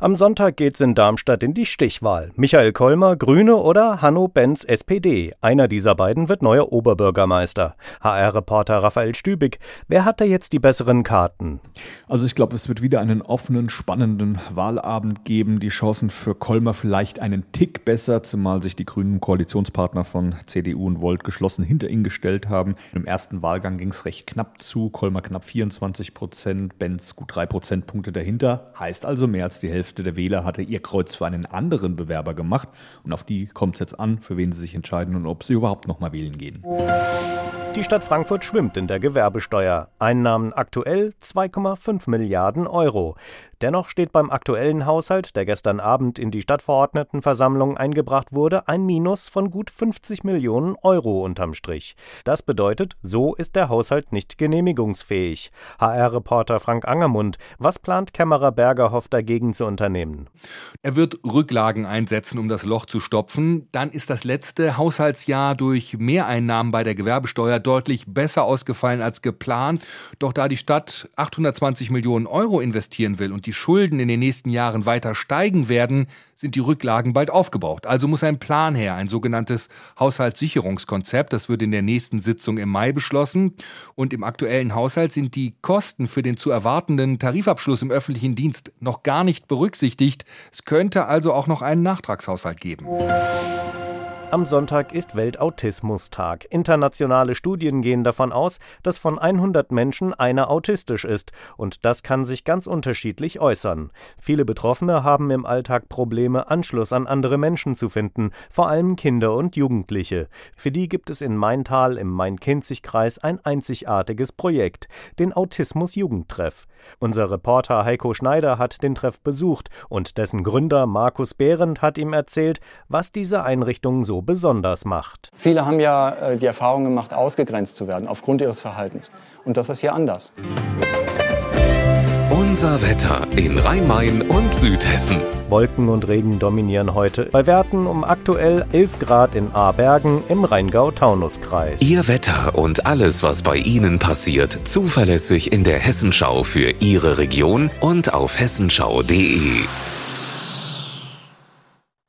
Am Sonntag geht's in Darmstadt in die Stichwahl. Michael Kolmer, Grüne oder Hanno Benz, SPD. Einer dieser beiden wird neuer Oberbürgermeister. HR-Reporter Raphael Stübig. Wer hat da jetzt die besseren Karten? Also ich glaube, es wird wieder einen offenen, spannenden Wahlabend geben. Die Chancen für Kolmer vielleicht einen Tick besser, zumal sich die grünen Koalitionspartner von CDU und Volt geschlossen hinter ihn gestellt haben. Im ersten Wahlgang ging es recht knapp zu. Kolmer knapp 24 Prozent, Benz gut drei Prozentpunkte dahinter. Heißt also mehr als die Hälfte der Wähler hatte ihr Kreuz für einen anderen Bewerber gemacht. Und auf die kommt es jetzt an, für wen sie sich entscheiden und ob sie überhaupt noch mal wählen gehen. Die Stadt Frankfurt schwimmt in der Gewerbesteuer. Einnahmen aktuell 2,5 Milliarden Euro. Dennoch steht beim aktuellen Haushalt, der gestern Abend in die Stadtverordnetenversammlung eingebracht wurde, ein Minus von gut 50 Millionen Euro unterm Strich. Das bedeutet, so ist der Haushalt nicht genehmigungsfähig. HR-Reporter Frank Angermund, was plant Kämmerer Bergerhoff dagegen zu unternehmen? Er wird Rücklagen einsetzen, um das Loch zu stopfen. Dann ist das letzte Haushaltsjahr durch Mehreinnahmen bei der Gewerbesteuer deutlich besser ausgefallen als geplant. Doch da die Stadt 820 Millionen Euro investieren will und die Schulden in den nächsten Jahren weiter steigen werden, sind die Rücklagen bald aufgebraucht. Also muss ein Plan her, ein sogenanntes Haushaltssicherungskonzept. Das wird in der nächsten Sitzung im Mai beschlossen. Und im aktuellen Haushalt sind die Kosten für den zu erwartenden Tarifabschluss im öffentlichen Dienst noch gar nicht berücksichtigt. Es könnte also auch noch einen Nachtragshaushalt geben. Am Sonntag ist Weltautismustag. Internationale Studien gehen davon aus, dass von 100 Menschen einer autistisch ist. Und das kann sich ganz unterschiedlich äußern. Viele Betroffene haben im Alltag Probleme, Anschluss an andere Menschen zu finden, vor allem Kinder und Jugendliche. Für die gibt es in Maintal im Main-Kinzig-Kreis ein einzigartiges Projekt, den Autismus-Jugendtreff. Unser Reporter Heiko Schneider hat den Treff besucht und dessen Gründer Markus Behrendt hat ihm erzählt, was diese Einrichtung so besonders macht. Viele haben ja äh, die Erfahrung gemacht, ausgegrenzt zu werden aufgrund ihres Verhaltens. Und das ist hier anders. Unser Wetter in Rhein-Main und Südhessen. Wolken und Regen dominieren heute bei Werten um aktuell 11 Grad in Ahrbergen im Rheingau-Taunus-Kreis. Ihr Wetter und alles, was bei Ihnen passiert, zuverlässig in der Hessenschau für Ihre Region und auf hessenschau.de.